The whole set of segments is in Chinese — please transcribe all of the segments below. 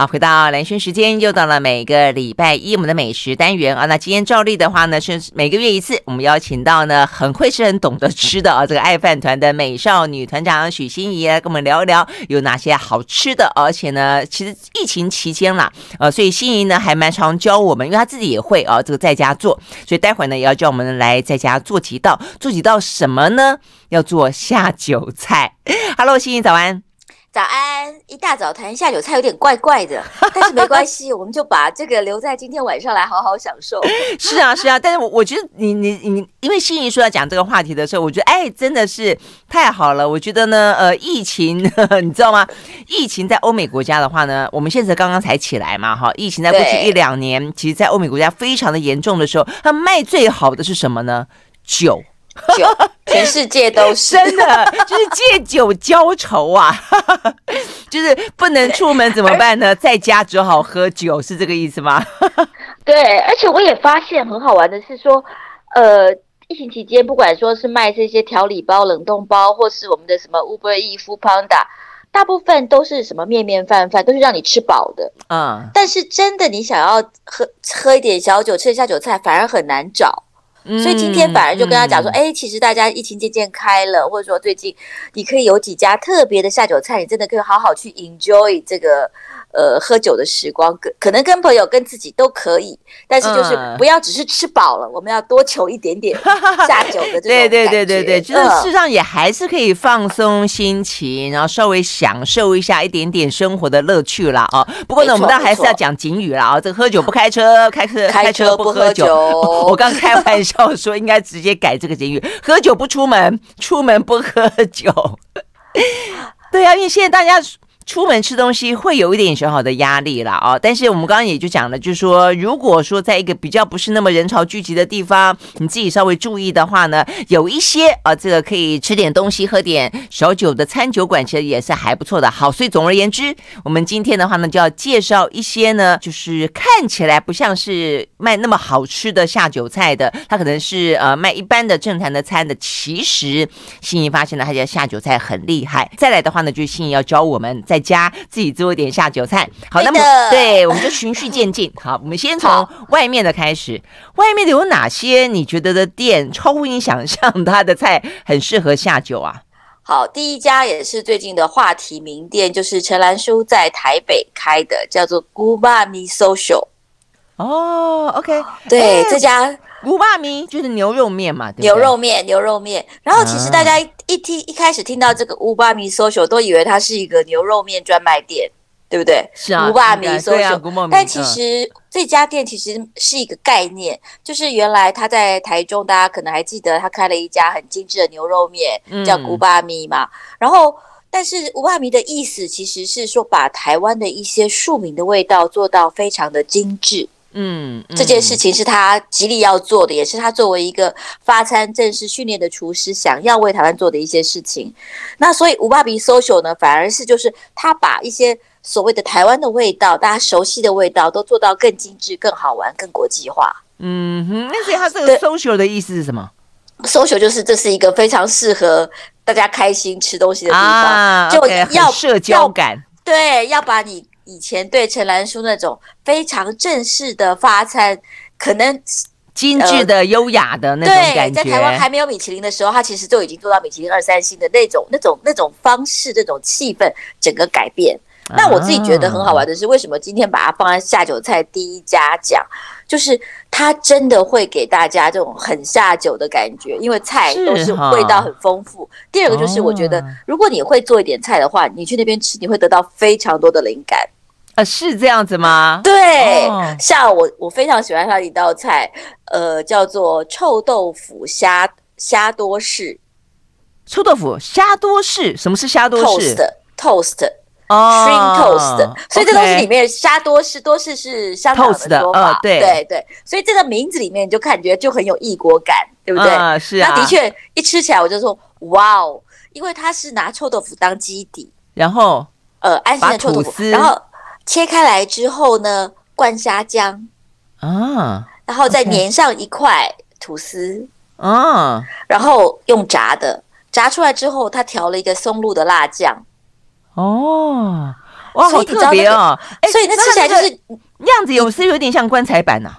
好，回到兰萱时间，又到了每个礼拜一我们的美食单元啊。那今天照例的话呢，是每个月一次，我们邀请到呢很会吃、很懂得吃的啊，这个爱饭团的美少女团长许欣怡来跟我们聊一聊有哪些好吃的。而且呢，其实疫情期间啦，呃，所以欣怡呢还蛮常教我们，因为她自己也会啊，这个在家做，所以待会呢也要教我们来在家做几道，做几道什么呢？要做下酒菜。Hello，欣怡早安。早安！一大早谈下酒菜有点怪怪的，但是没关系，我们就把这个留在今天晚上来好好享受。是啊，是啊，但是我我觉得你你你，因为心怡说要讲这个话题的时候，我觉得哎，真的是太好了。我觉得呢，呃，疫情 你知道吗？疫情在欧美国家的话呢，我们现在刚刚才起来嘛，哈，疫情在过去一两年，其实，在欧美国家非常的严重的时候，它卖最好的是什么呢？酒。酒，全世界都是真的，就是借酒浇愁啊！就是不能出门怎么办呢？在家只好喝酒，是这个意思吗？对，而且我也发现很好玩的是说，呃，疫情期间，不管说是卖这些调理包、冷冻包，或是我们的什么 Uber Eats、Foodpanda，大部分都是什么面面饭饭，都是让你吃饱的。嗯，但是真的你想要喝喝一点小酒，吃一下酒菜，反而很难找。所以今天反而就跟他讲说，哎、嗯嗯欸，其实大家疫情渐渐开了，或者说最近你可以有几家特别的下酒菜，你真的可以好好去 enjoy 这个。呃，喝酒的时光，可可能跟朋友、跟自己都可以，但是就是不要只是吃饱了，嗯、我们要多求一点点 下酒的。对 对对对对，就是事实上也还是可以放松心情，然后稍微享受一下一点点生活的乐趣啦。啊。不过呢，我们当然还是要讲警语啦啊，这个喝酒不开车，开车开车不喝酒。我刚开玩笑说，应该直接改这个警语：喝酒不出门，出门不喝酒。对啊，因为现在大家。出门吃东西会有一点小小的压力了啊，但是我们刚刚也就讲了，就是说，如果说在一个比较不是那么人潮聚集的地方，你自己稍微注意的话呢，有一些啊，这个可以吃点东西、喝点小酒的餐酒馆，其实也是还不错的。好，所以总而言之，我们今天的话呢，就要介绍一些呢，就是看起来不像是卖那么好吃的下酒菜的，它可能是呃卖一般的正餐的餐的。其实欣怡发现了，他家下酒菜很厉害。再来的话呢，就是欣怡要教我们在。家自己做一点下酒菜，好，那么对，我们就循序渐进。好，我们先从外面的开始。外面的有哪些你觉得的店超乎你想象，它的菜很适合下酒啊？好，第一家也是最近的话题名店，就是陈兰书在台北开的，叫做 Gubami social。哦，OK，对，这家。乌霸米就是牛肉面嘛，对对，牛肉面，牛肉面。然后其实大家一听、啊、一开始听到这个乌霸米 social，都以为它是一个牛肉面专卖店，对不对？是啊，乌霸米 social。啊、但其实、嗯、这家店其实是一个概念，就是原来他在台中，大家可能还记得他开了一家很精致的牛肉面，嗯、叫古巴米嘛。然后，但是乌巴米的意思其实是说，把台湾的一些庶民的味道做到非常的精致。嗯，嗯，这件事情是他极力要做的，也是他作为一个发餐正式训练的厨师想要为台湾做的一些事情。那所以五爸比 social 呢，反而是就是他把一些所谓的台湾的味道，大家熟悉的味道，都做到更精致、更好玩、更国际化。嗯哼，那所以他这个 social 的意思是什么？social 就是这是一个非常适合大家开心吃东西的地方，啊、就要社交感。对，要把你。以前对陈兰书那种非常正式的发餐，可能精致的、优雅的那种感觉。对，在台湾还没有米其林的时候，他其实就已经做到米其林二三星的那种、那种、那种方式、那种气氛，整个改变。那我自己觉得很好玩的是，为什么今天把它放在下酒菜第一家讲？就是它真的会给大家这种很下酒的感觉，因为菜都是味道很丰富。第二个就是，我觉得如果你会做一点菜的话，你去那边吃，你会得到非常多的灵感。啊，是这样子吗？对，哦、像我，我非常喜欢他的一道菜，呃，叫做臭豆腐虾虾多士。臭豆腐虾多士，什么是虾多士？Toast，Toast，哦，Shrimp Toast。所以这东西里面虾多士，多士是香港的说法，哦、对对对。所以这个名字里面你就感觉就很有异国感，对不对？啊、是啊。那的确一吃起来我就说哇哦，因为它是拿臭豆腐当基底，然后呃安心的臭豆腐，然后。切开来之后呢，灌虾浆啊，然后再粘上一块吐司。啊，然后用炸的，炸出来之后，他调了一个松露的辣酱。哦。哇，好特别哦！哎，所以那吃起来就是样子，有是有点像棺材板呐？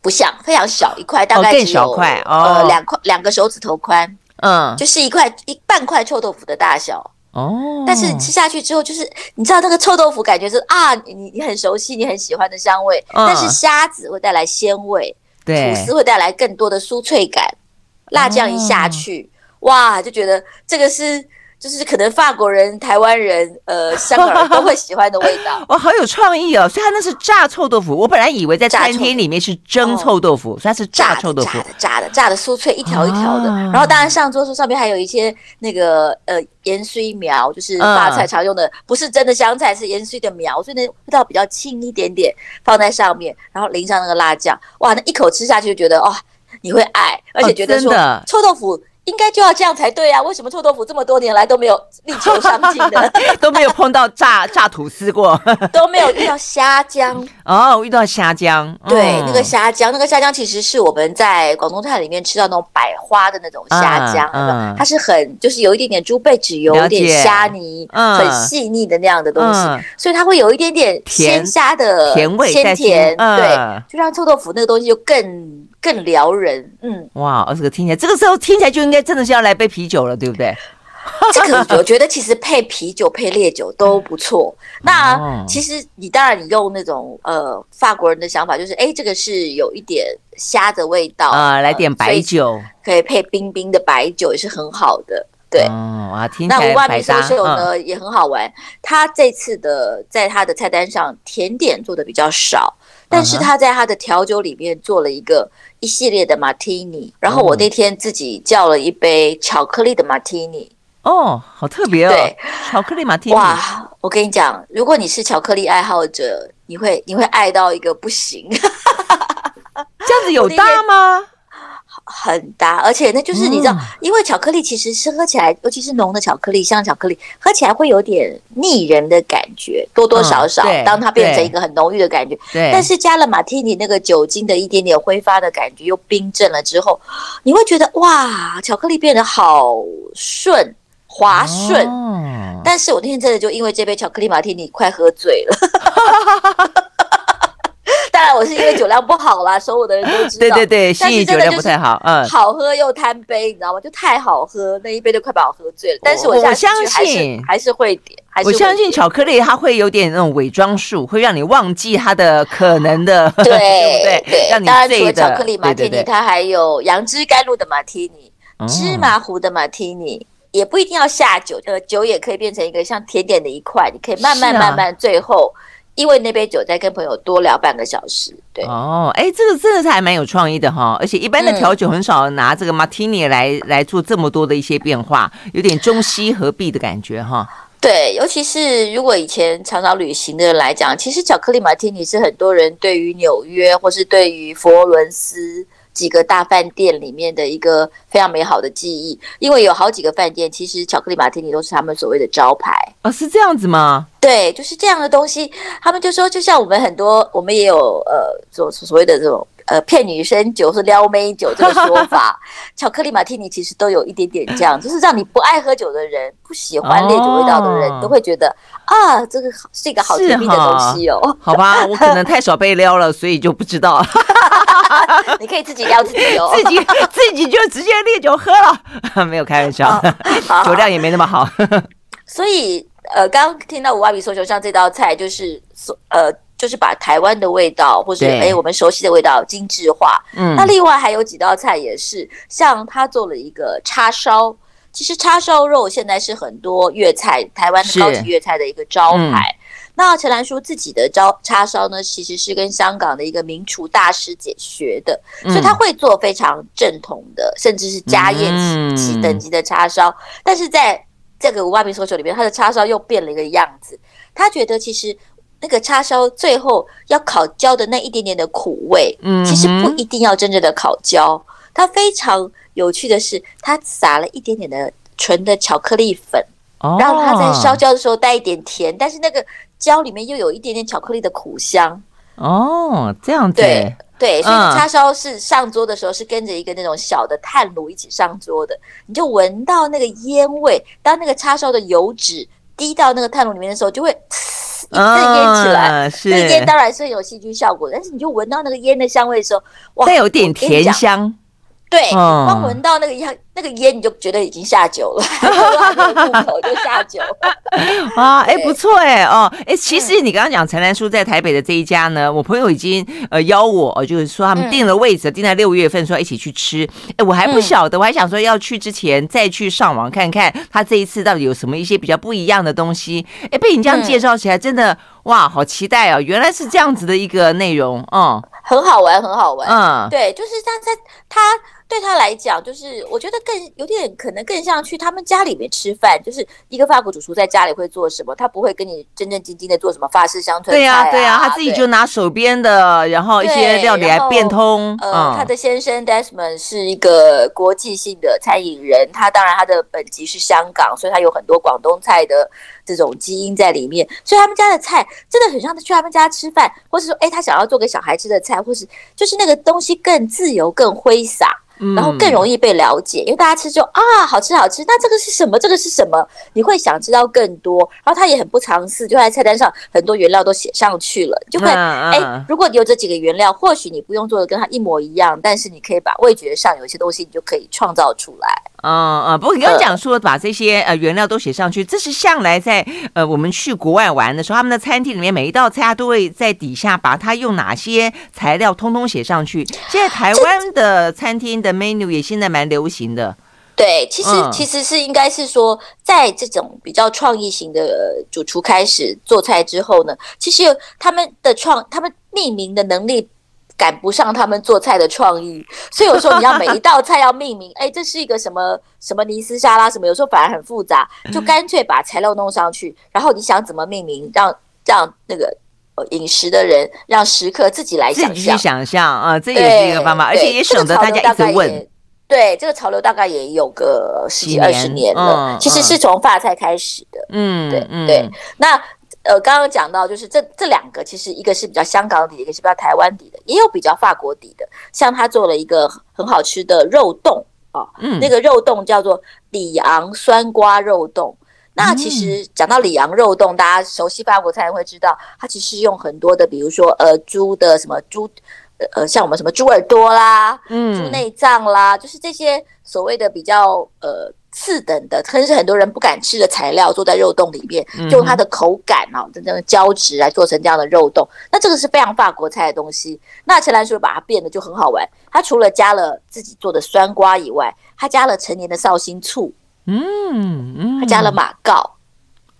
不像，非常小一块，大概更小块，呃，两块两个手指头宽，嗯，就是一块一半块臭豆腐的大小。哦，但是吃下去之后，就是你知道那个臭豆腐感觉是啊，你你很熟悉，你很喜欢的香味。但是虾子会带来鲜味，对，吐司会带来更多的酥脆感，辣酱一下去，哇，就觉得这个是。就是可能法国人、台湾人、呃，香港人都会喜欢的味道。哇，好有创意哦！所以它那是炸臭豆腐，我本来以为在餐厅里面是蒸臭豆腐，所以它是炸臭豆腐，炸的、炸的、炸的酥脆，一条一条的。然后当然上桌时上面还有一些那个呃盐水苗，就是法菜常用的，不是真的香菜，是盐水的苗，所以那味道比较轻一点点，放在上面，然后淋上那个辣酱，哇，那一口吃下去就觉得哇，你会爱，而且觉得说臭豆腐。应该就要这样才对啊！为什么臭豆腐这么多年来都没有力求上进的，都没有碰到炸炸吐司过，都没有遇到虾浆哦，遇到虾浆，对，那个虾浆，那个虾浆其实是我们在广东菜里面吃到那种百花的那种虾浆，它是很就是有一点点猪背脂油，有点虾泥，很细腻的那样的东西，所以它会有一点点鲜虾的甜味，鲜甜，对，就让臭豆腐那个东西就更。更撩人，嗯，哇，这个听起来，这个时候听起来就应该真的是要来杯啤酒了，对不对？这个我觉得其实配啤酒、配烈酒都不错。那其实你当然你用那种呃法国人的想法，就是哎，这个是有一点虾的味道啊，来点白酒，可以配冰冰的白酒也是很好的。对，哇，听那五万米寿秀呢也很好玩。他这次的在他的菜单上甜点做的比较少。但是他在他的调酒里面做了一个一系列的马提尼，然后我那天自己叫了一杯巧克力的马提尼。哦，好特别哦！对，巧克力马提尼。哇，我跟你讲，如果你是巧克力爱好者，你会你会爱到一个不行。这样子有大吗？很搭，而且那就是你知道，嗯、因为巧克力其实是喝起来，尤其是浓的巧克力，像巧克力，喝起来会有点腻人的感觉，多多少少。嗯、当它变成一个很浓郁的感觉，对。但是加了马提尼那个酒精的一点点挥发的感觉，又冰镇了之后，你会觉得哇，巧克力变得好顺滑顺。哦、但是我那天真的就因为这杯巧克力马提尼快喝醉了。当然，我是因为酒量不好啦，所有的人都知道。对对对，心仪酒量不太好，嗯，好喝又贪杯，你知道吗？就太好喝，那一杯都快把我喝醉了。但是我相信还是会点，我相信巧克力它会有点那种伪装术，会让你忘记它的可能的，对对对，让你当然除了巧克力马提尼，它还有杨枝甘露的马提尼、芝麻糊的马提尼，也不一定要下酒，呃，酒也可以变成一个像甜点的一块，你可以慢慢慢慢最后。因为那杯酒再跟朋友多聊半个小时，对哦，哎，这个真的是还蛮有创意的哈，而且一般的调酒很少拿这个马提尼来来做这么多的一些变化，有点中西合璧的感觉哈。对，尤其是如果以前常常旅行的人来讲，其实巧克力马提尼是很多人对于纽约或是对于佛罗伦斯。几个大饭店里面的一个非常美好的记忆，因为有好几个饭店，其实巧克力马提尼都是他们所谓的招牌。哦，是这样子吗？对，就是这样的东西。他们就说，就像我们很多，我们也有呃，所所谓的这种呃骗女生酒是撩妹酒这个说法。巧克力马提尼其实都有一点点这样，就是让你不爱喝酒的人，不喜欢烈酒味道的人，哦、都会觉得啊，这个是一个好甜蜜的东西哦。好吧，我可能太少被撩了，所以就不知道。你可以自己撩自己哦，自己自己就直接烈酒喝了，没有开玩笑，酒量也没那么好。所以呃，刚刚听到五阿比说，就像这道菜就是所呃，就是把台湾的味道或者哎我们熟悉的味道精致化。嗯，那另外还有几道菜也是，像他做了一个叉烧，其实叉烧肉现在是很多粤菜台湾的高级粤菜的一个招牌。那陈兰淑自己的招叉烧呢，其实是跟香港的一个名厨大师姐学的，嗯、所以他会做非常正统的，甚至是家宴级等级的叉烧。嗯、但是在这个五万名寿酒里面，他的叉烧又变了一个样子。他觉得其实那个叉烧最后要烤焦的那一点点的苦味，嗯，其实不一定要真正的烤焦。它非常有趣的是，他撒了一点点的纯的巧克力粉，哦、让它在烧焦的时候带一点甜，但是那个。焦里面又有一点点巧克力的苦香。哦，这样子。对对，所以叉烧是上桌的时候是跟着一个那种小的炭炉一起上桌的，你就闻到那个烟味。当那个叉烧的油脂滴到那个炭炉里面的时候，就会一阵烟起来，嗯、是。这个烟当然是有细菌效果，但是你就闻到那个烟的香味的时候，哇，带有点甜香。对，光闻到那个烟，那个烟你就觉得已经下酒了，入口就下酒 啊！哎，不错哎哦，哎，其实你刚刚讲陈兰书在台北的这一家呢，我朋友已经呃邀我，就是说他们订了位置，订在六月份，说要一起去吃。哎，我还不晓得，我还想说要去之前再去上网看看他这一次到底有什么一些比较不一样的东西。哎，被你这样介绍起来，真的哇，好期待哦！原来是这样子的一个内容，嗯，很好玩，很好玩，嗯，对，就是他在他。对他来讲，就是我觉得更有点可能更像去他们家里面吃饭，就是一个法国主厨在家里会做什么，他不会跟你正正经经的做什么法式乡村菜啊。对呀，对呀，他自己就拿手边的，然后一些料理来变通。呃，他的先生 Desmond 是一个国际性的餐饮人，他当然他的本籍是香港，所以他有很多广东菜的这种基因在里面，所以他们家的菜真的很像去他们家吃饭，或是说，哎，他想要做给小孩吃的菜，或是就是那个东西更自由、更挥洒。然后更容易被了解，因为大家吃就啊，好吃好吃，那这个是什么？这个是什么？你会想知道更多。然后他也很不藏私，就在菜单上很多原料都写上去了，就会哎，如果你有这几个原料，或许你不用做的跟他一模一样，但是你可以把味觉上有一些东西，你就可以创造出来。嗯嗯，不过你刚刚讲说把这些呃原料都写上去，这是向来在呃我们去国外玩的时候，他们的餐厅里面每一道菜他都会在底下把它用哪些材料通通写上去。现在台湾的餐厅的 menu 也现在蛮流行的。对，其实、嗯、其实是应该是说，在这种比较创意型的主厨开始做菜之后呢，其实他们的创，他们命名的能力。赶不上他们做菜的创意，所以有时候你要每一道菜要命名，哎，这是一个什么 什么尼斯沙拉什么，有时候反而很复杂，就干脆把材料弄上去，然后你想怎么命名，让让那个饮食的人，让食客自己来想象，自己去想象啊，这也是一个方法，而且也省得大家一直问。对，这个潮流大概也有个十几二十年了，其实是从发菜开始的。嗯，对对，那。呃，刚刚讲到就是这这两个，其实一个是比较香港底的，一个是比较台湾底的，也有比较法国底的。像他做了一个很好吃的肉冻啊，嗯，那个肉冻叫做里昂酸瓜肉冻。那其实讲到里昂肉冻，大家熟悉法国菜会知道，它其实用很多的，比如说呃猪的什么猪，呃像我们什么猪耳朵啦，嗯，猪内脏啦，就是这些所谓的比较呃。次等的，可能是很多人不敢吃的材料，做在肉冻里面，用它的口感啊，真正的胶质来做成这样的肉冻。那这个是非常法国菜的东西。那陈兰书把它变得就很好玩，它除了加了自己做的酸瓜以外，它加了陈年的绍兴醋，嗯嗯，它加了马告，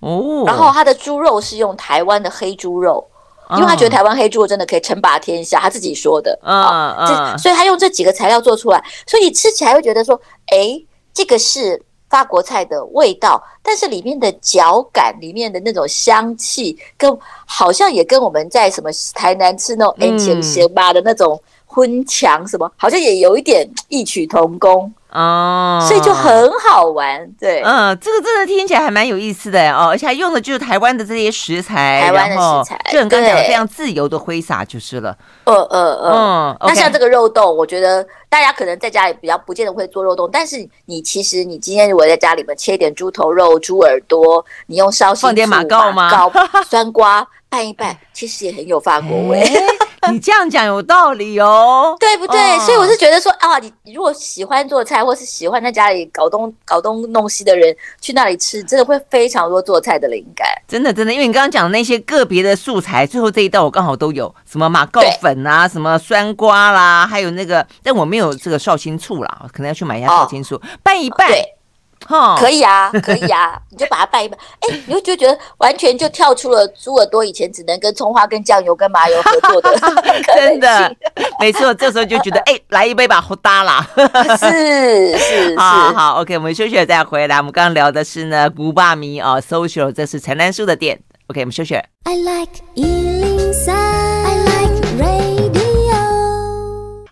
哦，然后它的猪肉是用台湾的黑猪肉，因为他觉得台湾黑猪肉真的可以称霸天下，他自己说的，嗯嗯，所以他用这几个材料做出来，所以你吃起来会觉得说，哎。这个是法国菜的味道，但是里面的嚼感，里面的那种香气，跟好像也跟我们在什么台南吃那种哎咸咸吧的那种荤墙什么，好像也有一点异曲同工。哦，所以就很好玩，对，嗯，这个真的听起来还蛮有意思的哦，而且还用的就是台湾的这些食材，台湾的食材，就很刚才非常自由的挥洒就是了，呃呃呃，那像这个肉冻，我觉得大家可能在家里比较不见得会做肉冻，但是你其实你今天如果在家里面切一点猪头肉、猪耳朵，你用绍兴放点马告吗？酸瓜拌一拌，其实也很有法国味。你这样讲有道理哦，对不对？哦、所以我是觉得说啊，你如果喜欢做菜，或是喜欢在家里搞东搞东弄西的人，去那里吃，真的会非常多做菜的灵感。真的，真的，因为你刚刚讲的那些个别的素材，最后这一道我刚好都有，什么马告粉啊，什么酸瓜啦，还有那个，但我没有这个绍兴醋啦，可能要去买一下绍兴醋，哦、拌一拌。可以啊，可以啊，你就把它拌一拌，哎，你会就觉得完全就跳出了猪耳朵以前只能跟葱花、跟酱油、跟麻油合作的，真的，没错，这时候就觉得，哎，来一杯吧，好大啦，是是是，好好，OK，我们休息了再回来，我们刚刚聊的是呢，古巴米哦，social，这是陈南树的店，OK，我们休息。I like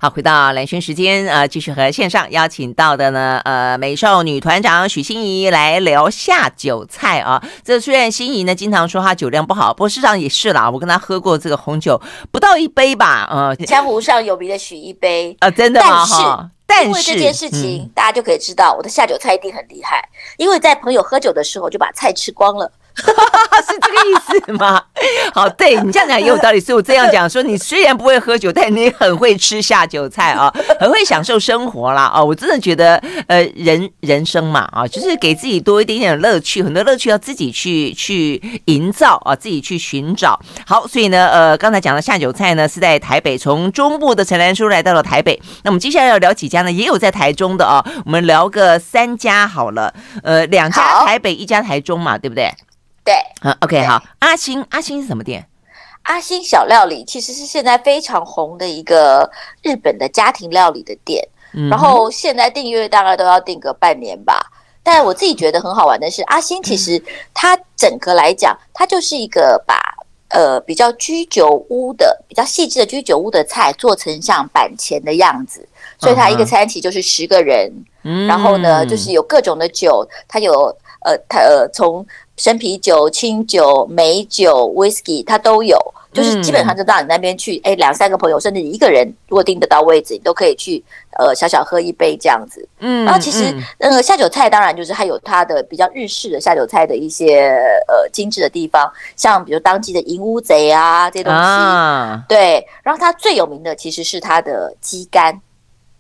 好，回到蓝轩时间，呃，继续和线上邀请到的呢，呃，美少女团长许欣怡来聊下酒菜啊。这虽然欣怡呢经常说她酒量不好，不过事实上也是啦。我跟她喝过这个红酒，不到一杯吧，呃，江湖上有名的许一杯，呃，真的吗？哈，但是因为这件事情，嗯、大家就可以知道我的下酒菜一定很厉害，因为在朋友喝酒的时候就把菜吃光了。是这个意思吗？好，对你这样讲也有道理。所以我这样讲说，你虽然不会喝酒，但你很会吃下酒菜啊，很会享受生活啦啊！我真的觉得，呃，人人生嘛啊，就是给自己多一点点乐趣，很多乐趣要自己去去营造啊，自己去寻找。好，所以呢，呃，刚才讲的下酒菜呢是在台北，从中部的陈兰书来到了台北。那我们接下来要聊几家呢？也有在台中的啊，我们聊个三家好了。呃，两家台北，一家台中嘛，对不对？对，嗯，OK，好。阿星，阿星是什么店？阿星小料理其实是现在非常红的一个日本的家庭料理的店，嗯、然后现在订阅大概都要订个半年吧。但我自己觉得很好玩的是，阿星其实它整个来讲，它就是一个把呃比较居酒屋的、比较细致的居酒屋的菜做成像板前的样子，所以它一个餐期就是十个人，嗯、然后呢就是有各种的酒，它有呃它呃从。生啤酒、清酒、美酒、whisky，它都有，就是基本上就到你那边去，哎、嗯，两三个朋友，甚至一个人，如果订得到位置，你都可以去，呃，小小喝一杯这样子。嗯，然后其实那个、下酒菜，当然就是还有它的比较日式的下酒菜的一些呃精致的地方，像比如当季的银乌贼啊这些东西，啊、对。然后它最有名的其实是它的鸡肝。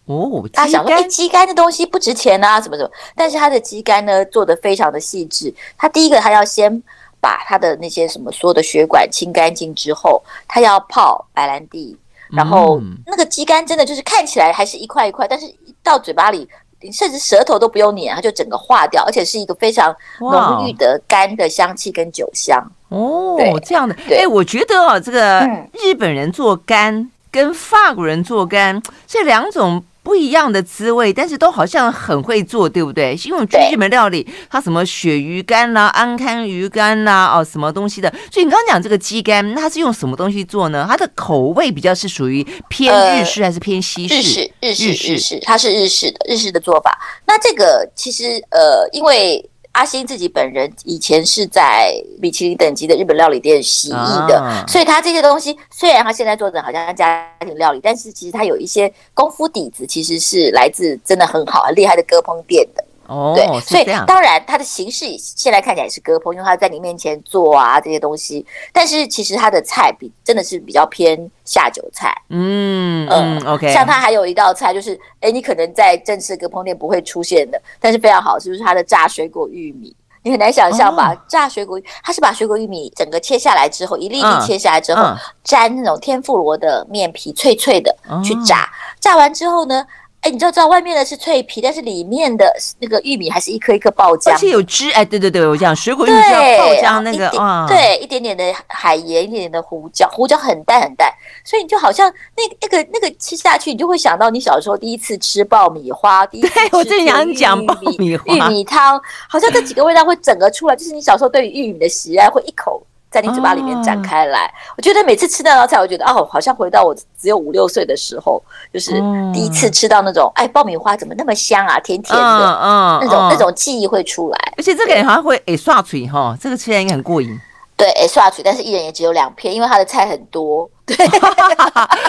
哦，他想说，哎，鸡肝的东西不值钱啊，什么什么？但是他的鸡肝呢，做的非常的细致。他第一个，他要先把他的那些什么所有的血管清干净之后，他要泡白兰地，然后那个鸡肝真的就是看起来还是一块一块，但是一到嘴巴里，甚至舌头都不用捻，它就整个化掉，而且是一个非常浓郁的干的香气跟酒香。哦，这样的，哎，我觉得哦，这个日本人做肝跟法国人做肝这两种。不一样的滋味，但是都好像很会做，对不对？因为日本料理，它什么鳕鱼干啦、安康鱼干啦，哦，什么东西的。所以你刚刚讲这个鸡肝，那它是用什么东西做呢？它的口味比较是属于偏日式还是偏西式？日式，日式，日式，它是日式的，日式的做法。那这个其实呃，因为。阿星自己本人以前是在米其林等级的日本料理店洗衣的，啊、所以他这些东西虽然他现在做的好像家庭料理，但是其实他有一些功夫底子，其实是来自真的很好很厉害的割烹店的。哦，对，所以当然它的形式现在看起来是割烹，因为他在你面前做啊这些东西，但是其实它的菜比真的是比较偏下酒菜。嗯嗯，OK。像它还有一道菜，就是哎，你可能在正式割烹店不会出现的，但是非常好吃，就是它的炸水果玉米。你很难想象吧？炸水果，它是把水果玉米整个切下来之后，一粒粒切下来之后，沾那种天妇罗的面皮，脆脆的去炸。炸完之后呢？哎，你知道知道外面的是脆皮，但是里面的那个玉米还是一颗一颗爆浆，而且有汁。哎，对对对，我讲水果玉米要爆浆那个啊，对，一点点的海盐，一点点的胡椒，胡椒很淡很淡，所以你就好像那那个那个吃下去，你就会想到你小时候第一次吃爆米花，第一次吃我正想讲爆米花玉米汤，好像这几个味道会整个出来，就是你小时候对于玉米的喜爱会一口。在你嘴巴里面展开来，哦、我觉得每次吃那道菜，我觉得哦，好像回到我只有五六岁的时候，就是第一次吃到那种，嗯、哎，爆米花怎么那么香啊，甜甜的，嗯，嗯那种、嗯、那种记忆会出来。而且这个好像会诶刷嘴哈，这个吃起来应该很过瘾。对，哎刷嘴，但是一人也只有两片，因为他的菜很多。对，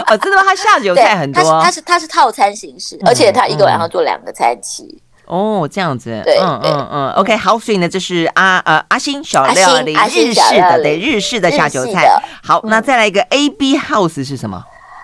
哦，真的吗？他下酒菜很多，他是他是套餐形式，而且他一个晚上做两个餐期。哦，这样子，对，嗯嗯嗯，OK，好，所以呢，这是阿呃阿星小料理日式的，对，日式的下酒菜。好，那再来一个 AB House 是什么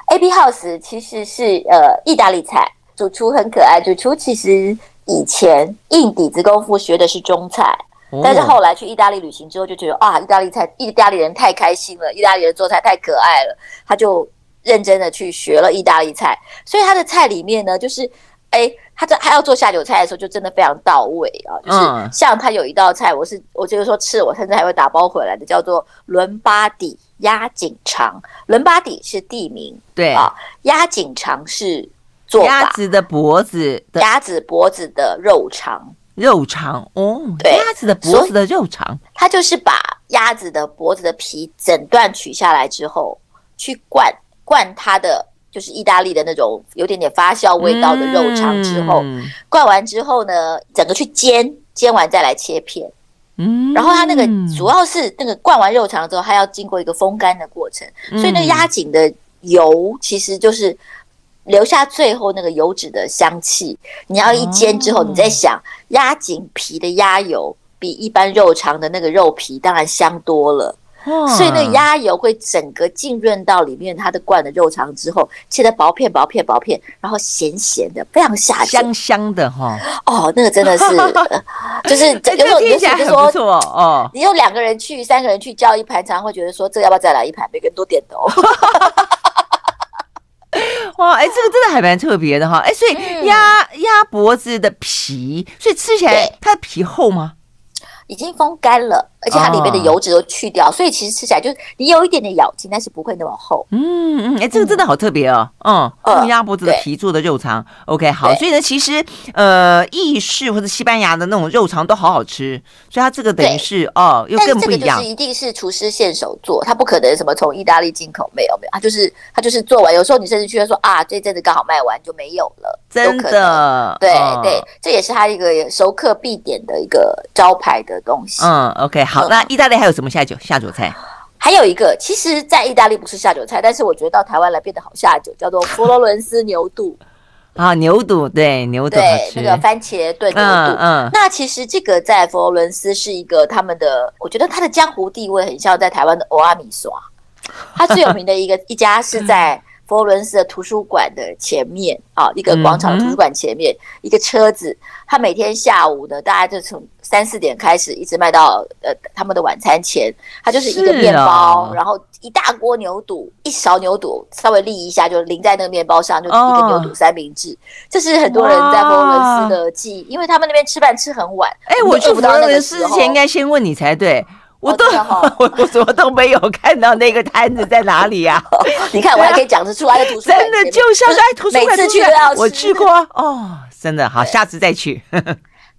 ？AB House 其实是呃意大利菜，主厨很可爱，主厨其实以前硬底子功夫学的是中菜，但是后来去意大利旅行之后就觉得啊，意大利菜，意大利人太开心了，意大利人做菜太可爱了，他就认真的去学了意大利菜，所以他的菜里面呢，就是。哎，他在他要做下酒菜的时候，就真的非常到位啊！就是像他有一道菜，我是我就是说吃，我甚至还会打包回来的，叫做伦巴底鸭颈肠。伦巴底是地名，对啊，鸭颈肠是做鸭子的脖子的，鸭子脖子的肉肠，肉肠哦，对，鸭子的脖子的肉肠，他就是把鸭子的脖子的皮整段取下来之后，去灌灌它的。就是意大利的那种有点点发酵味道的肉肠之后，嗯、灌完之后呢，整个去煎，煎完再来切片。嗯，然后它那个主要是那个灌完肉肠之后，它要经过一个风干的过程，所以那个压紧的油其实就是留下最后那个油脂的香气。你要一煎之后，你在想压紧皮的鸭油比一般肉肠的那个肉皮当然香多了。哦、所以那个鸭油会整个浸润到里面它的灌的肉肠之后，切的薄片薄片薄片，然后咸咸的，非常下酒，香香的哈。哦，那个真的是，就是有时候有些就说哦，你有两个人去，三个人去叫一盘，常常会觉得说，这要不要再来一盘？每个人都点头。哇，哎，这个真的还蛮特别的哈，哎，所以鸭鸭脖子的皮，所以吃起来它的皮厚吗？已经风干了，而且它里面的油脂都去掉，哦、所以其实吃起来就是你有一点点咬劲，但是不会那么厚。嗯嗯，哎、欸，这个真的好特别哦。嗯，用鸭脖子的皮做的肉肠。对 OK，好。所以呢，其实呃，意式或者西班牙的那种肉肠都好好吃，所以它这个等于是哦，又更不一样。一定是厨师现手做，他不可能什么从意大利进口，没有没有，他就是他就是做完。有时候你甚至觉得说啊，这阵子刚好卖完就没有了，真的。对、哦、对，这也是他一个熟客必点的一个招牌的东西。嗯，OK，好。那意大利还有什么下酒下酒菜？还有一个，其实，在意大利不是下酒菜，但是我觉得到台湾来变得好下酒，叫做佛罗伦斯牛肚啊，牛肚对牛肚，对那个番茄炖牛肚。嗯，嗯，那其实这个在佛罗伦斯是一个他们的，我觉得它的江湖地位很像在台湾的欧阿米刷。它最有名的一个一家是在。佛罗伦斯的图书馆的前面啊，一个广场的图书馆前面，嗯、一个车子，他每天下午呢，大家就从三四点开始，一直卖到呃他们的晚餐前，它就是一个面包，哦、然后一大锅牛肚，一勺牛肚稍微沥一下就淋在那个面包上，就一个牛肚三明治，哦、这是很多人在佛罗伦斯的记忆，因为他们那边吃饭吃很晚。哎，我去佛罗伦斯之前应该先问你才对。我都 我我什么都没有看到那个摊子在哪里呀？你看我还可以讲得出来的图书馆，真的就像在图书馆，每次去都要吃。我去过哦，真的好，下次再去。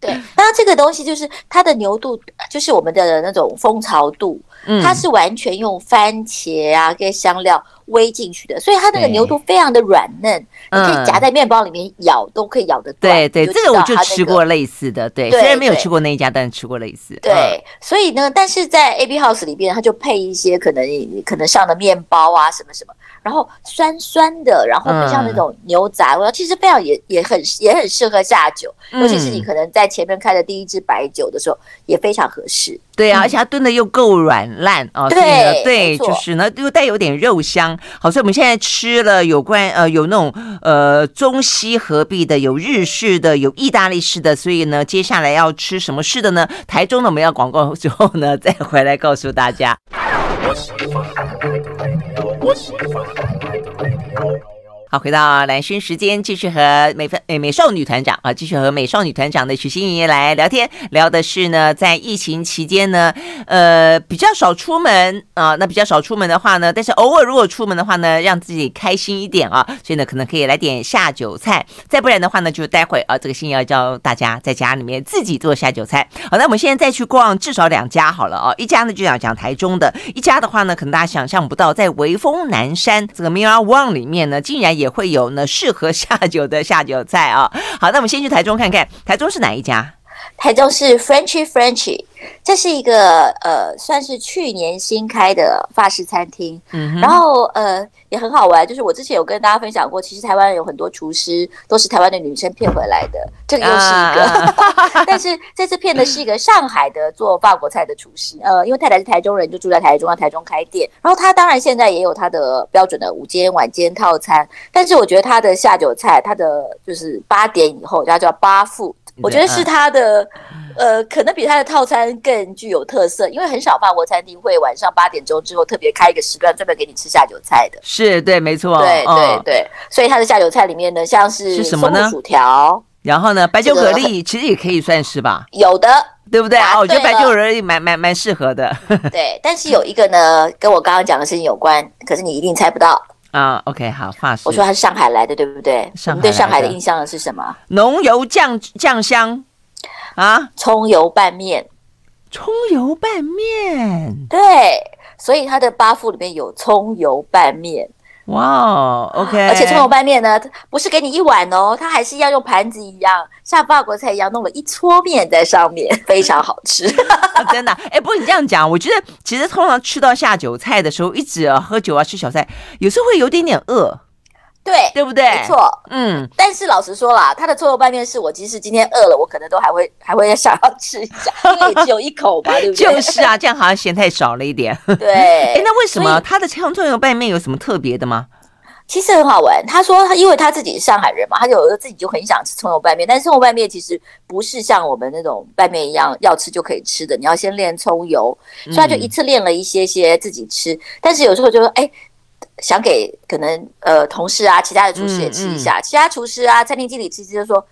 对，那这个东西就是它的牛肚，就是我们的那种蜂巢肚，它是完全用番茄啊跟香料。煨进去的，所以它那个牛肚非常的软嫩，你可以夹在面包里面咬，嗯、都可以咬得断。对对，这个我就吃过类似的，对，虽然没有吃过那一家，但是吃过类似。对，嗯、所以呢，但是在 AB House 里边，它就配一些可能可能上的面包啊，什么什么。然后酸酸的，然后不像那种牛杂味，嗯、其实非常也也很也很适合下酒，尤其是你可能在前面开的第一支白酒的时候，也非常合适。对啊，而且它炖的又够软烂啊，对呢对，就是呢又带有点肉香。好，所以我们现在吃了有关呃有那种呃中西合璧的，有日式的，有意大利式的，所以呢接下来要吃什么式的呢？台中呢我们要广告之后呢再回来告诉大家。我喜欢的歌。好，回到兰萱时间，继续和美分美美少女团长啊，继续和美少女团长的许欣怡来聊天，聊的是呢，在疫情期间呢，呃，比较少出门啊，那比较少出门的话呢，但是偶尔如果出门的话呢，让自己开心一点啊，所以呢，可能可以来点下酒菜，再不然的话呢，就待会啊，这个心怡要教大家在家里面自己做下酒菜。好，那我们现在再去逛至少两家好了啊，一家呢就讲讲台中的，一家的话呢，可能大家想象不到，在微风南山这个 Mira One 里面呢，竟然。也会有呢适合下酒的下酒菜啊。好，那我们先去台中看看，台中是哪一家？台中市 Frenchy Frenchy，这是一个呃，算是去年新开的法式餐厅。嗯，然后呃也很好玩，就是我之前有跟大家分享过，其实台湾有很多厨师都是台湾的女生骗回来的，这个又是一个。啊、但是这次骗的是一个上海的做法国菜的厨师，呃，因为太太是台中人，就住在台中，在台中开店。然后他当然现在也有他的标准的午间、晚间套餐，但是我觉得他的下酒菜，他的就是八点以后，他叫八副。我觉得是它的，呃，可能比它的套餐更具有特色，因为很少法国餐厅会晚上八点钟之后特别开一个时段专门给你吃下酒菜的。是对，没错，对对对，所以它的下酒菜里面呢，像是什么呢？薯条，然后呢，白酒蛤蜊其实也可以算是吧？有的，对不对啊？我觉得白酒蛤蜊蛮蛮蛮适合的。对，但是有一个呢，跟我刚刚讲的事情有关，可是你一定猜不到。啊，OK，好，法式。我说他是上海来的，对不对？上海，对上海的印象是什么？浓油酱酱香啊，葱油拌面，葱油拌面，对，所以他的八副里面有葱油拌面。哇、wow，OK，而且葱油拌面呢，不是给你一碗哦，它还是要用盘子一样，像法国菜一样弄了一撮面在上面，非常好吃，真的。哎，不过你这样讲，我觉得其实通常吃到下酒菜的时候，一直啊喝酒啊吃小菜，有时候会有点点饿。对，对不对？没错，嗯。但是老实说啦，它的葱油拌面是我即使今天饿了，我可能都还会 还会想要吃一下，因为也只有一口嘛，对不对？就是啊，这样好像嫌太少了一点。对。哎，那为什么它的葱葱油拌面有什么特别的吗？其实很好玩。他说他因为他自己是上海人嘛，他有时候自己就很想吃葱油拌面。但是葱油拌面其实不是像我们那种拌面一样要吃就可以吃的，你要先炼葱油。所以他就一次炼了一些些自己吃。嗯、但是有时候就说，哎，想给可能呃同事啊、其他的厨师也吃一下。嗯嗯、其他厨师啊、餐厅经理吃吃就说，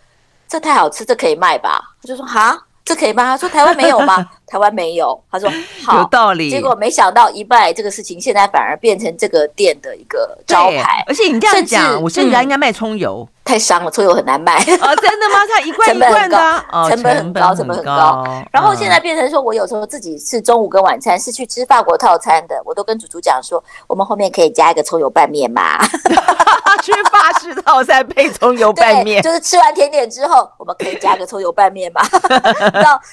这太好吃，这可以卖吧？他就说哈。这可以卖？他说台湾没有吗？台湾没有。他说 好，有道理。结果没想到一拜这个事情，现在反而变成这个店的一个招牌。而且你这样讲，我现在应该卖葱油。太伤了，葱油很难卖哦，真的吗？它一罐一罐的，成本很高，成本很高。然后现在变成说，我有时候自己是中午跟晚餐是去吃法国套餐的，我都跟主厨讲说，我们后面可以加一个葱油拌面嘛。吃法式套餐配葱油拌面，就是吃完甜点之后，我们可以加个葱油拌面嘛。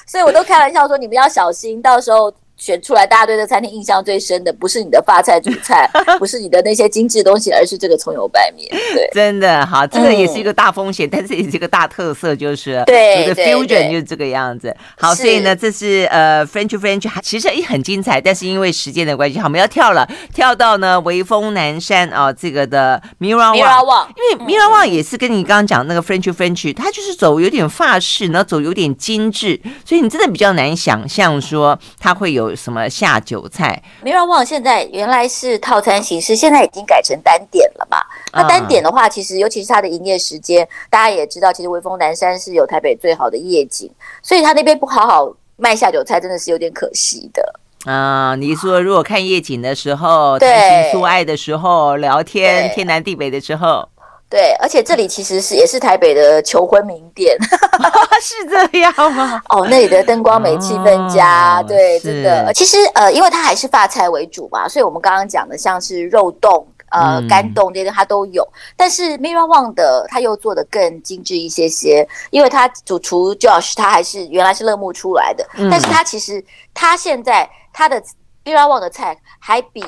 所以我都开玩笑说，你们要要小心，到时候。选出来，大家对这餐厅印象最深的，不是你的发菜主菜，不是你的那些精致东西，而是这个葱油拌面。对，真的好，这个也是一个大风险，嗯、但是也是一个大特色，就是对，你的 fusion 就是这个样子。好，所以呢，这是呃 French French，其实也很精彩，但是因为时间的关系，好，我们要跳了，跳到呢微风南山啊、哦，这个的 Mira Wang，因为 Mira Wang 也是跟你刚刚讲那个 French French，它就是走有点法式，然后走有点精致，所以你真的比较难想象说它会有。有什么下酒菜？Mira Wang 现在原来是套餐形式，现在已经改成单点了嘛？那单点的话，其实尤其是它的营业时间，大家也知道，其实微风南山是有台北最好的夜景，所以他那边不好好卖下酒菜，真的是有点可惜的。啊，你说如果看夜景的时候，谈情说爱的时候，聊天天南地北的时候。对，而且这里其实是也是台北的求婚名店，是这样吗？哦，那里的灯光美，气氛佳，哦、对，真的。其实呃，因为它还是发菜为主嘛，所以我们刚刚讲的像是肉冻、呃干冻这些它都有。但是 Mira Wang 的它又做的更精致一些些，因为它主厨 Josh 他还是原来是乐木出来的，嗯、但是他其实他现在他的 Mira Wang 的菜还比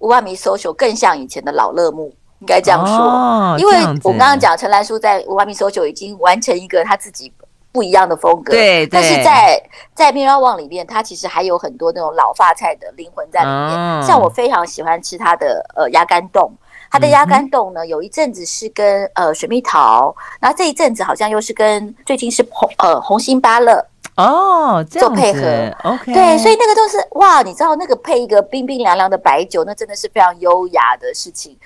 乌瓦米 social 更像以前的老乐木。应该这样说，哦、因为我们刚刚讲陈兰书在 Umami Social 已经完成一个他自己不一样的风格，对，对，但是在在 Mira Wang 里面，他其实还有很多那种老发菜的灵魂在里面。哦、像我非常喜欢吃他的呃鸭肝冻，他的鸭肝冻呢，有一阵子是跟呃水蜜桃，然后这一阵子好像又是跟最近是红呃红心芭乐哦做配合，OK，对，所以那个都是哇，你知道那个配一个冰冰凉凉的白酒，那真的是非常优雅的事情。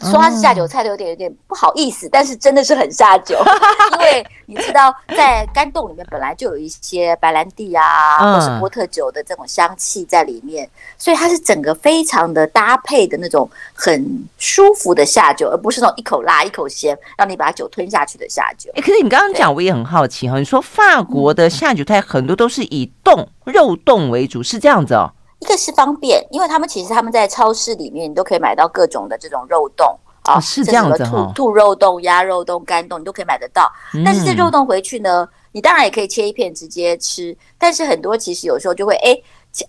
说它是下酒菜都有点有点不好意思，但是真的是很下酒，因为你知道在干冻里面本来就有一些白兰地啊，或是波特酒的这种香气在里面，所以它是整个非常的搭配的那种很舒服的下酒，而不是那种一口辣一口咸让你把酒吞下去的下酒。哎，可是你刚刚讲我也很好奇哈，你说法国的下酒菜很多都是以冻肉冻为主，是这样子哦？一个是方便，因为他们其实他们在超市里面你都可以买到各种的这种肉冻啊，哦、是这样子兔兔肉冻、鸭肉冻、干冻，你都可以买得到。嗯、但是这肉冻回去呢，你当然也可以切一片直接吃，但是很多其实有时候就会哎，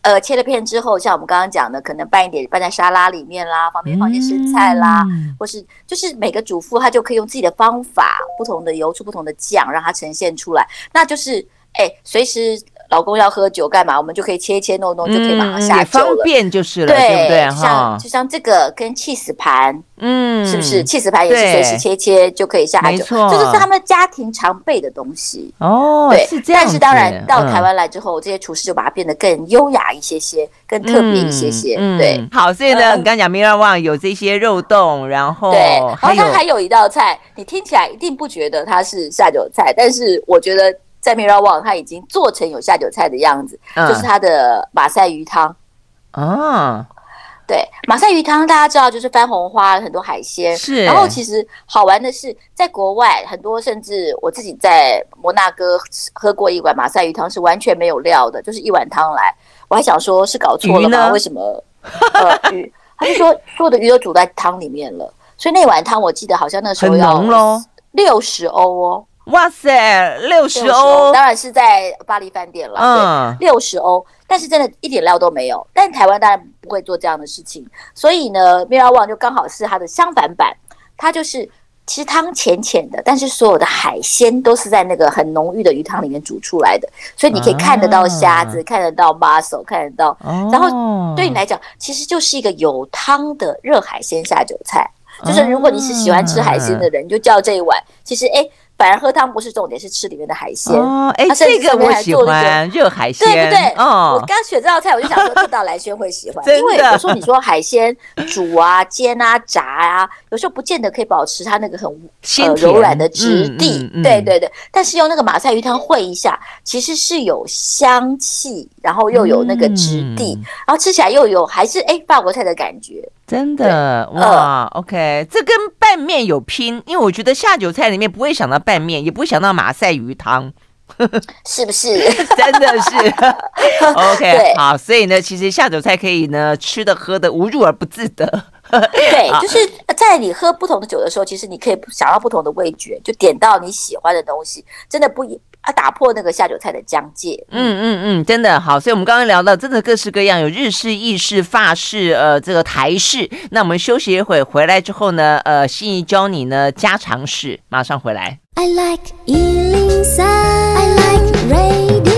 呃，切了片之后，像我们刚刚讲的，可能拌一点拌在沙拉里面啦，旁边放些生菜啦，嗯、或是就是每个主妇她就可以用自己的方法，不同的油出不同的酱，让它呈现出来，那就是哎，随时。老公要喝酒干嘛？我们就可以切一切弄弄，就可以马上下酒了。方便就是了，对不对？像就像这个跟起司盘，嗯，是不是？起司盘也是随时切切就可以下酒，这就是他们家庭常备的东西。哦，对，是这样。但是当然到台湾来之后，这些厨师就把它变得更优雅一些些，更特别一些些。对，好，所以呢，你刚讲 Mira Wang 有这些肉冻，然后对，然后它还有一道菜，你听起来一定不觉得它是下酒菜，但是我觉得。在 Mira Wang，他已经做成有下酒菜的样子，嗯、就是他的马赛鱼汤。啊，对，马赛鱼汤大家知道就是番红花很多海鲜。是，然后其实好玩的是，在国外很多，甚至我自己在摩纳哥喝过一碗马赛鱼汤，是完全没有料的，就是一碗汤来。我还想说是搞错了吗？呢为什么？呃，鱼，他就说所有的鱼都煮在汤里面了，所以那碗汤我记得好像那时候要六十欧哦。哇塞，六十欧，当然是在巴黎饭店了。嗯，六十欧，但是真的一点料都没有。但台湾当然不会做这样的事情，所以呢，Mira Wang 就刚好是它的相反版。它就是。其实汤浅浅的，但是所有的海鲜都是在那个很浓郁的鱼汤里面煮出来的，所以你可以看得到虾子，啊、看得到 mussel，看得到，哦、然后对你来讲，其实就是一个有汤的热海鲜下酒菜。就是如果你是喜欢吃海鲜的人，你就叫这一碗。其实哎。反而喝汤不是重点，是吃里面的海鲜。哦，哎，这个我喜欢，热海鲜，对不对？哦，我刚选这道菜，我就想说这道来轩会喜欢，因为有时候你说海鲜煮啊、煎啊、炸啊，有时候不见得可以保持它那个很呃柔软的质地。对对对，但是用那个马赛鱼汤烩一下，其实是有香气，然后又有那个质地，然后吃起来又有还是哎法国菜的感觉。真的？哇，OK，这跟拌面有拼，因为我觉得下酒菜里面不会想到拌面，也不会想到马赛鱼汤，是不是？真的是 OK，好，所以呢，其实下酒菜可以呢吃的喝的无入而不自得。对，就是在你喝不同的酒的时候，其实你可以想到不同的味觉，就点到你喜欢的东西，真的不一。啊，打破那个下酒菜的疆界。嗯嗯嗯，真的好。所以，我们刚刚聊到，真的各式各样，有日式、意式、法式，呃，这个台式。那我们休息一会，回来之后呢，呃，心仪教你呢家常式，马上回来。I like 103, I like radio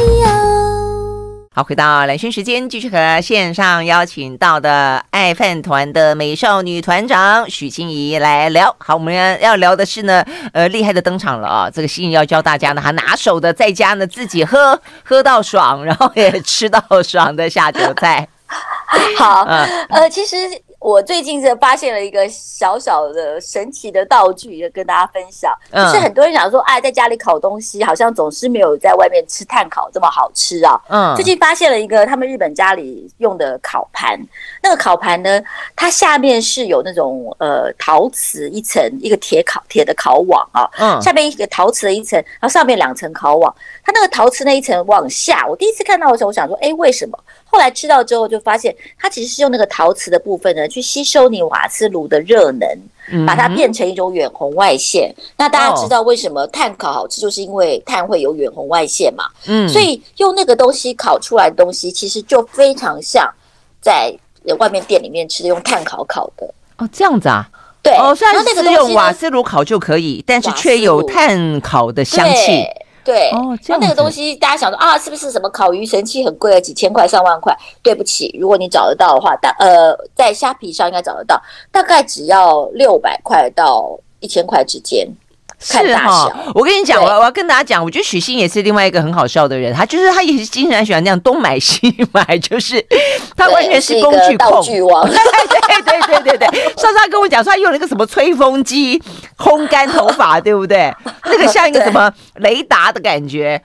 好，回到蓝轩时间，继续和线上邀请到的爱饭团的美少女团长许欣怡来聊。好，我们要要聊的是呢，呃，厉害的登场了啊！这个心怡要教大家呢，还拿手的，在家呢自己喝 喝到爽，然后也吃到爽的下酒菜。好，嗯、呃，其实。我最近是发现了一个小小的神奇的道具，要跟大家分享。就是很多人想说，哎，在家里烤东西，好像总是没有在外面吃炭烤这么好吃啊。嗯，最近发现了一个他们日本家里用的烤盘，那个烤盘呢，它下面是有那种呃陶瓷一层一个铁烤铁的烤网啊，嗯，下面一个陶瓷的一层，然后上面两层烤网。它那个陶瓷那一层往下，我第一次看到的时候，我想说，哎，为什么？后来吃到之后就发现，它其实是用那个陶瓷的部分呢，去吸收你瓦斯炉的热能，把它变成一种远红外线。那大家知道为什么碳烤好吃，就是因为碳会有远红外线嘛。嗯，所以用那个东西烤出来的东西，其实就非常像在外面店里面吃的用碳烤烤的。哦，这样子啊？对。哦，虽然是用瓦斯炉烤就可以，但是却有碳烤的香气。对，哦，那那个东西大家想说啊，是不是什么烤鱼神器很贵啊，几千块、上万块？对不起，如果你找得到的话，大呃，在虾皮上应该找得到，大概只要六百块到一千块之间。看大小是哈，我跟你讲，我我要跟大家讲，我觉得许昕也是另外一个很好笑的人，他就是他也是经常喜欢这样东买西买，就是他完全是工具控，道具王，对对对对对对。上次他跟我讲说，他用了一个什么吹风机烘干头发，对不对？那个像一个什么雷达的感觉。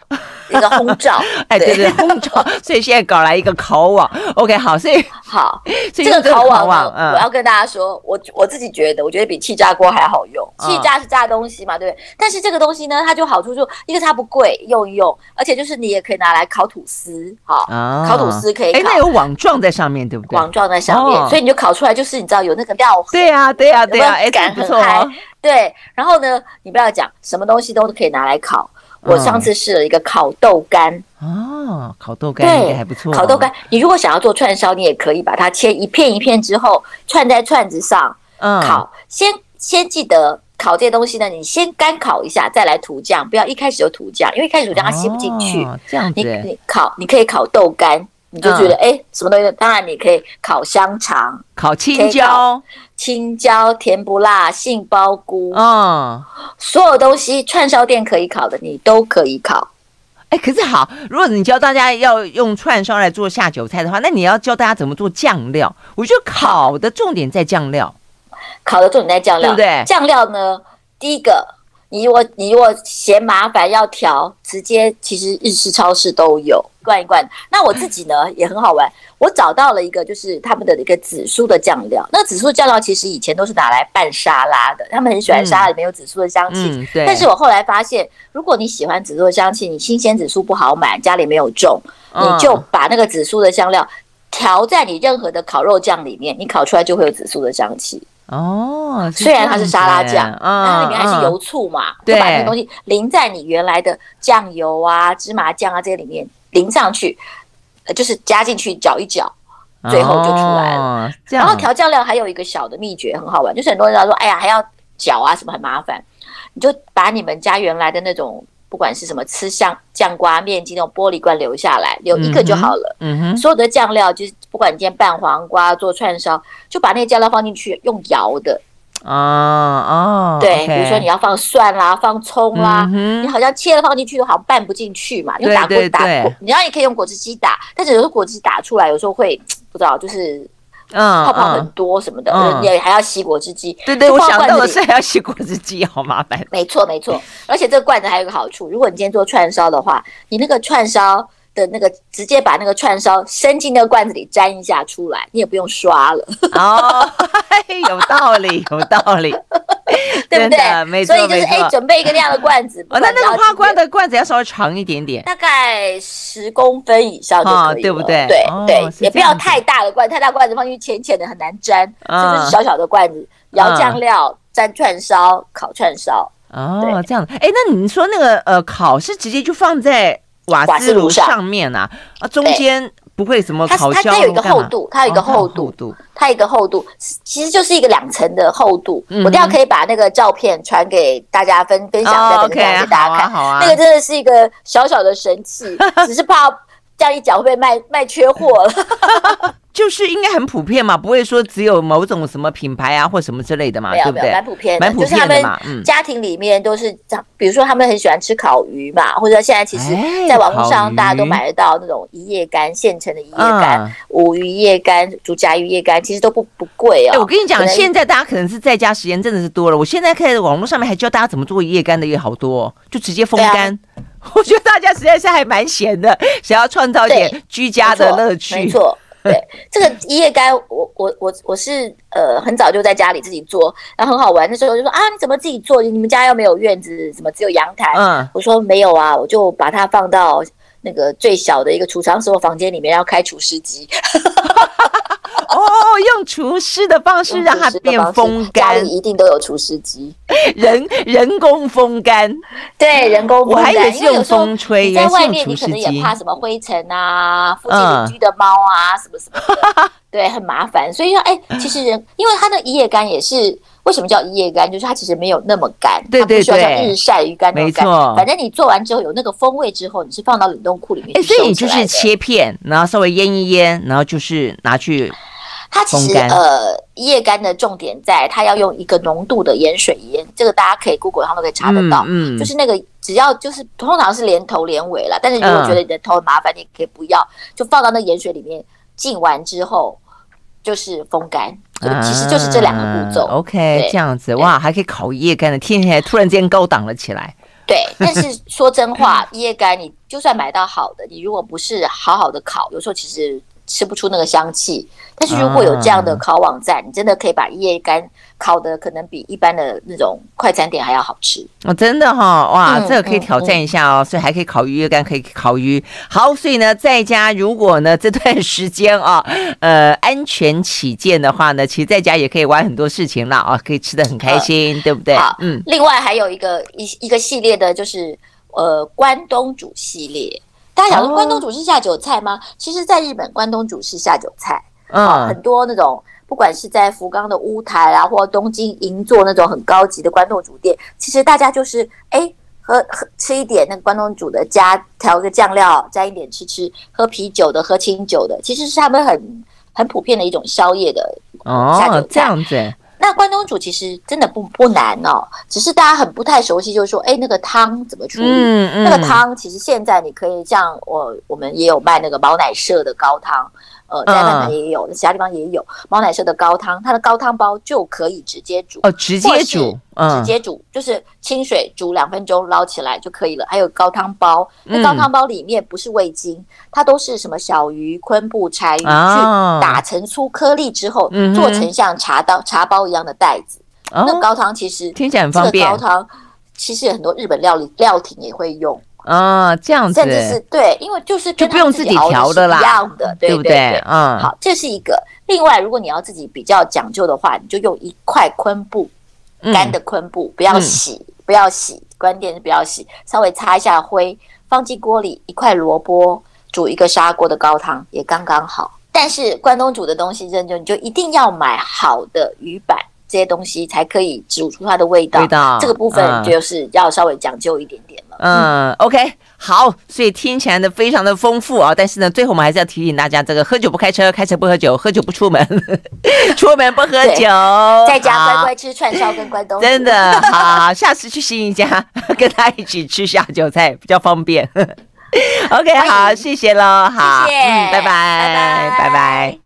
一个轰罩，哎，对对，轰罩，所以现在搞来一个烤网，OK，好，所以好，这个烤网，嗯，我要跟大家说，我我自己觉得，我觉得比气炸锅还好用。气炸是炸东西嘛，对不对？但是这个东西呢，它就好处就一个它不贵，用一用，而且就是你也可以拿来烤吐司，好，烤吐司可以，哎，那有网状在上面，对不对？网状在上面，所以你就烤出来就是你知道有那个料，对呀，对呀，对呀，哎，感很嗨，对。然后呢，你不要讲什么东西都可以拿来烤。我上次试了一个烤豆干哦，烤豆干也还不错。烤豆干，你如果想要做串烧，你也可以把它切一片一片之后串在串子上，嗯，烤。先先记得烤这些东西呢，你先干烤一下，再来涂酱，不要一开始就涂酱，因为一开始涂酱它吸不进去。这样子，你你烤，你可以烤豆干。你就觉得哎，什么东西？当然你可以烤香肠、烤青椒、青椒甜不辣、杏鲍菇，嗯，所有东西串烧店可以烤的，你都可以烤。哎，可是好，如果你教大家要用串烧来做下酒菜的话，那你要教大家怎么做酱料。我觉得烤的重点在酱料，烤的重点在酱料，对不对？酱料呢，第一个。你如果你如果嫌麻烦要调，直接其实日式超市都有罐一罐。那我自己呢也很好玩，我找到了一个就是他们的一个紫苏的酱料。那紫苏酱料其实以前都是拿来拌沙拉的，他们很喜欢沙拉里面有紫苏的香气。嗯嗯、对。但是我后来发现，如果你喜欢紫苏的香气，你新鲜紫苏不好买，家里没有种，你就把那个紫苏的香料调在你任何的烤肉酱里面，你烤出来就会有紫苏的香气。哦，虽然它是沙拉酱，但它里面还是油醋嘛，就把那个东西淋在你原来的酱油啊、芝麻酱啊这些里面淋上去，就是加进去搅一搅，最后就出来了。然后调酱料还有一个小的秘诀，很好玩，就是很多人说，哎呀，还要搅啊什么很麻烦，你就把你们家原来的那种。不管是什么吃酱酱瓜面筋那种玻璃罐留下来，留一个就好了。嗯哼，所有的酱料就是不管你今天拌黄瓜做串烧，就把那个酱料放进去，用摇的。哦哦，对，比如说你要放蒜啦，放葱啦，你好像切了放进去，都好像拌不进去嘛。用打锅打，你要也可以用果汁机打，但是有时候果汁打出来有时候会不知道，就是。嗯，泡泡很多什么的，嗯、也还要洗果汁机。对对，我想到的是 还要洗果汁机，好麻烦。没错没错，而且这个罐子还有一个好处，如果你今天做串烧的话，你那个串烧的那个直接把那个串烧伸进那个罐子里沾一下出来，你也不用刷了。哦，有道理，有道理。对不对？没错，所以就是哎，准备一个那样的罐子。哦，那那个花罐的罐子要稍微长一点点，大概十公分以上就可以了，对不对？对对，也不要太大的罐，太大罐子放进去浅浅的很难沾，就是小小的罐子，舀酱料，沾串烧，烤串烧。哦，这样。哎，那你说那个呃，烤是直接就放在瓦斯炉上面啊？啊，中间。不会什么烤焦，它它有一个厚度，它有一个厚度，它有一个厚度，其实就是一个两层的厚度。我等下可以把那个照片传给大家分分享，给大家看。那个真的是一个小小的神器，只是怕这样一讲会被卖卖缺货了。就是应该很普遍嘛，不会说只有某种什么品牌啊或什么之类的嘛，对不对？蛮普遍的，就是他们家庭里面都是。比如说他们很喜欢吃烤鱼嘛，或者现在其实在网络上大家都买得到那种一夜干现成的一夜干、五鱼一夜干、竹夹鱼一夜干，其实都不不贵哦。我跟你讲，现在大家可能是在家时间真的是多了。我现在看网络上面还教大家怎么做一夜干的也好多，就直接风干。我觉得大家实在是还蛮闲的，想要创造一点居家的乐趣。没错。对，这个一夜干，我我我我是呃很早就在家里自己做，然后很好玩那时候就说啊，你怎么自己做？你们家又没有院子，什么只有阳台？嗯，我说没有啊，我就把它放到那个最小的一个储藏室或房间里面，要开除湿机。哦，用除湿的方式让它变风干，家里一定都有除湿机，人人工风干，对，人工风干。我还以为是用风吹，在外面你可能也怕什么灰尘啊，附近邻居的猫啊，什么什么的，对，很麻烦。所以说，哎，其实人，因为它的一夜干也是为什么叫一夜干，就是它其实没有那么干，对对对，它不需要像日晒鱼干那么干。反正你做完之后有那个风味之后，你是放到冷冻库里面，哎所以你就是切片，然后稍微腌一腌，然后就是拿去。它其实呃，一夜干的重点在它要用一个浓度的盐水腌，这个大家可以 Google 上都可以查得到。嗯，嗯，就是那个只要就是通常是连头连尾了，但是如果觉得你的头很麻烦，你可以不要，就放到那盐水里面浸完之后就是风干，就其实就是这两个步骤。啊、OK，对这样子哇，还可以烤一夜干的，听起来突然间高档了起来。对，但是说真话，一夜干你就算买到好的，你如果不是好好的烤，有时候其实。吃不出那个香气，但是如果有这样的烤网站，你真的可以把一夜干烤的可能比一般的那种快餐店还要好吃哦，真的哈、哦，哇，嗯、这个可以挑战一下哦，嗯、所以还可以烤鱼，椰干可以烤鱼。好，所以呢，在家如果呢这段时间啊，呃，安全起见的话呢，其实在家也可以玩很多事情了啊，可以吃的很开心，嗯、对不对？好，嗯。另外还有一个一一个系列的就是呃关东煮系列。大家想说关东煮是下酒菜吗？哦、其实，在日本，关东煮是下酒菜。嗯、哦，很多那种不管是在福冈的乌台啊，或东京银座那种很高级的关东煮店，其实大家就是哎喝喝吃一点那个关东煮的，加调个酱料，沾一点吃吃。喝啤酒的，喝清酒的，其实是他们很很普遍的一种宵夜的。哦，这样子。那关东煮其实真的不不难哦，只是大家很不太熟悉，就是说，哎，那个汤怎么处理？嗯嗯、那个汤其实现在你可以像我，我们也有卖那个毛奶社的高汤。呃，在日本也有，其他地方也有猫奶社的高汤，它的高汤包就可以直接煮哦，直接煮，直接煮，就是清水煮两分钟捞起来就可以了。还有高汤包，那高汤包里面不是味精，它都是什么小鱼、昆布、柴鱼去打成粗颗粒之后，做成像茶刀茶包一样的袋子。那高汤其实听起来很方便。这个高汤其实很多日本料理料亭也会用。啊，这样子，甚至是对，因为就是就不用自己调的啦，一样的，对不对？嗯，好，这是一个。另外，如果你要自己比较讲究的话，你就用一块昆布，干的昆布，不要洗，不要洗，关键是不要洗，稍微擦一下灰，放进锅里，一块萝卜煮一个砂锅的高汤也刚刚好。但是关东煮的东西，真就你就一定要买好的鱼板。这些东西才可以煮出它的味道。味道这个部分就是要稍微讲究一点点了。嗯，嗯，OK，好，所以听起来呢非常的丰富啊。但是呢，最后我们还是要提醒大家，这个喝酒不开车，开车不喝酒，喝酒不出门，出门不喝酒，在家乖乖吃串烧跟关东煮。真的好，下次去新一家跟他一起吃下酒菜比较方便。OK，好，谢谢喽，好，谢谢，嗯，拜拜，拜拜。拜拜。